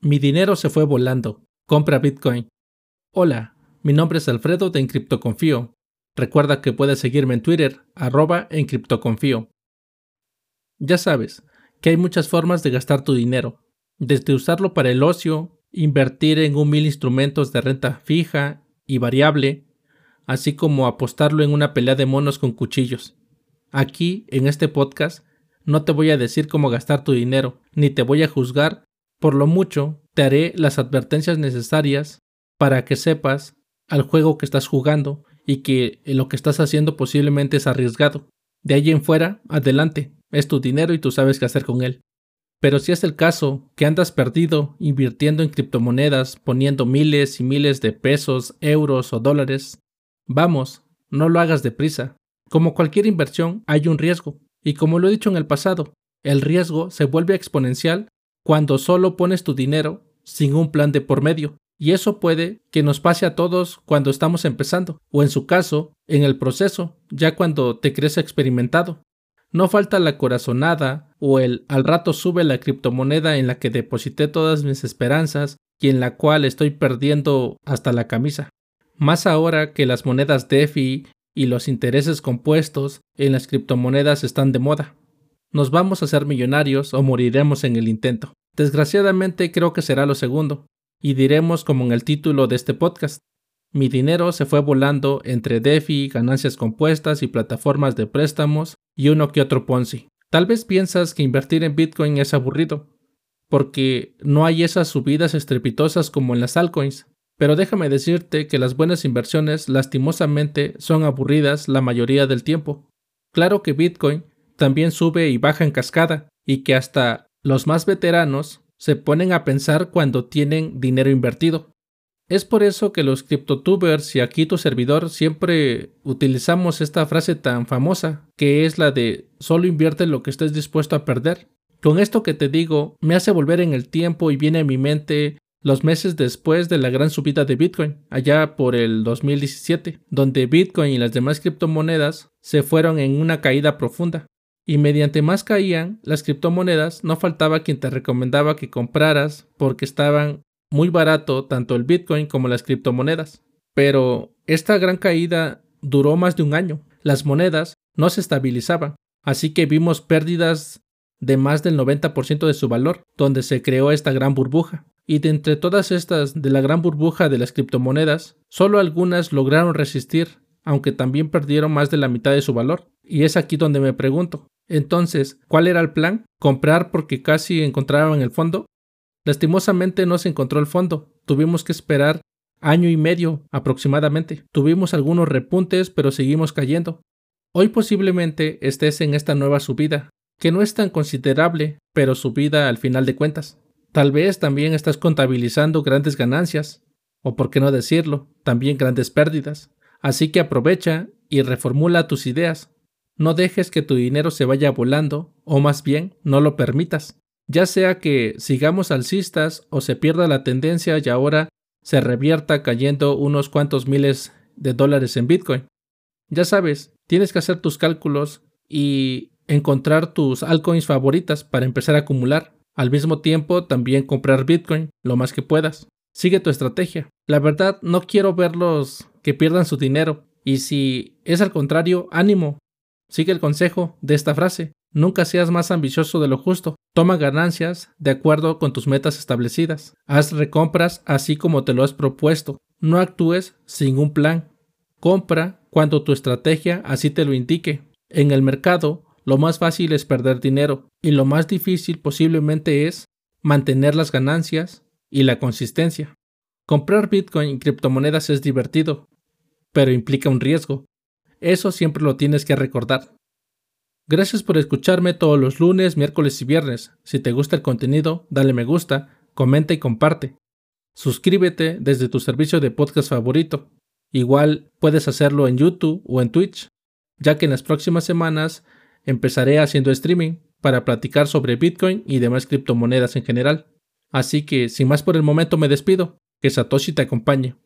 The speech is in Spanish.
Mi dinero se fue volando. Compra Bitcoin. Hola, mi nombre es Alfredo de Encriptoconfío. Recuerda que puedes seguirme en Twitter, arroba Encriptoconfío. Ya sabes que hay muchas formas de gastar tu dinero, desde usarlo para el ocio, invertir en un mil instrumentos de renta fija y variable, así como apostarlo en una pelea de monos con cuchillos. Aquí, en este podcast, no te voy a decir cómo gastar tu dinero, ni te voy a juzgar por lo mucho, te haré las advertencias necesarias para que sepas al juego que estás jugando y que lo que estás haciendo posiblemente es arriesgado. De ahí en fuera, adelante, es tu dinero y tú sabes qué hacer con él. Pero si es el caso que andas perdido invirtiendo en criptomonedas, poniendo miles y miles de pesos, euros o dólares, vamos, no lo hagas deprisa. Como cualquier inversión, hay un riesgo. Y como lo he dicho en el pasado, el riesgo se vuelve exponencial cuando solo pones tu dinero sin un plan de por medio. Y eso puede que nos pase a todos cuando estamos empezando, o en su caso, en el proceso, ya cuando te crees experimentado. No falta la corazonada o el al rato sube la criptomoneda en la que deposité todas mis esperanzas y en la cual estoy perdiendo hasta la camisa. Más ahora que las monedas DeFi y los intereses compuestos en las criptomonedas están de moda. Nos vamos a hacer millonarios o moriremos en el intento. Desgraciadamente creo que será lo segundo, y diremos como en el título de este podcast. Mi dinero se fue volando entre DeFi, ganancias compuestas y plataformas de préstamos y uno que otro Ponzi. Tal vez piensas que invertir en Bitcoin es aburrido, porque no hay esas subidas estrepitosas como en las altcoins, pero déjame decirte que las buenas inversiones lastimosamente son aburridas la mayoría del tiempo. Claro que Bitcoin también sube y baja en cascada, y que hasta los más veteranos se ponen a pensar cuando tienen dinero invertido. Es por eso que los criptotubers y aquí tu servidor siempre utilizamos esta frase tan famosa, que es la de solo invierte lo que estés dispuesto a perder. Con esto que te digo, me hace volver en el tiempo y viene a mi mente los meses después de la gran subida de Bitcoin, allá por el 2017, donde Bitcoin y las demás criptomonedas se fueron en una caída profunda y mediante más caían las criptomonedas, no faltaba quien te recomendaba que compraras porque estaban muy barato tanto el Bitcoin como las criptomonedas. Pero esta gran caída duró más de un año. Las monedas no se estabilizaban, así que vimos pérdidas de más del 90% de su valor, donde se creó esta gran burbuja. Y de entre todas estas de la gran burbuja de las criptomonedas, solo algunas lograron resistir, aunque también perdieron más de la mitad de su valor. Y es aquí donde me pregunto, entonces, ¿cuál era el plan? ¿Comprar porque casi encontraban el fondo? Lastimosamente no se encontró el fondo. Tuvimos que esperar año y medio aproximadamente. Tuvimos algunos repuntes, pero seguimos cayendo. Hoy posiblemente estés en esta nueva subida, que no es tan considerable, pero subida al final de cuentas. Tal vez también estás contabilizando grandes ganancias, o por qué no decirlo, también grandes pérdidas. Así que aprovecha y reformula tus ideas. No dejes que tu dinero se vaya volando, o más bien, no lo permitas. Ya sea que sigamos alcistas o se pierda la tendencia y ahora se revierta cayendo unos cuantos miles de dólares en Bitcoin. Ya sabes, tienes que hacer tus cálculos y encontrar tus altcoins favoritas para empezar a acumular. Al mismo tiempo, también comprar Bitcoin lo más que puedas. Sigue tu estrategia. La verdad, no quiero verlos que pierdan su dinero. Y si es al contrario, ánimo, Sigue el consejo de esta frase. Nunca seas más ambicioso de lo justo. Toma ganancias de acuerdo con tus metas establecidas. Haz recompras así como te lo has propuesto. No actúes sin un plan. Compra cuando tu estrategia así te lo indique. En el mercado, lo más fácil es perder dinero y lo más difícil posiblemente es mantener las ganancias y la consistencia. Comprar Bitcoin y criptomonedas es divertido, pero implica un riesgo. Eso siempre lo tienes que recordar. Gracias por escucharme todos los lunes, miércoles y viernes. Si te gusta el contenido, dale me gusta, comenta y comparte. Suscríbete desde tu servicio de podcast favorito. Igual puedes hacerlo en YouTube o en Twitch, ya que en las próximas semanas empezaré haciendo streaming para platicar sobre Bitcoin y demás criptomonedas en general. Así que, sin más por el momento, me despido. Que Satoshi te acompañe.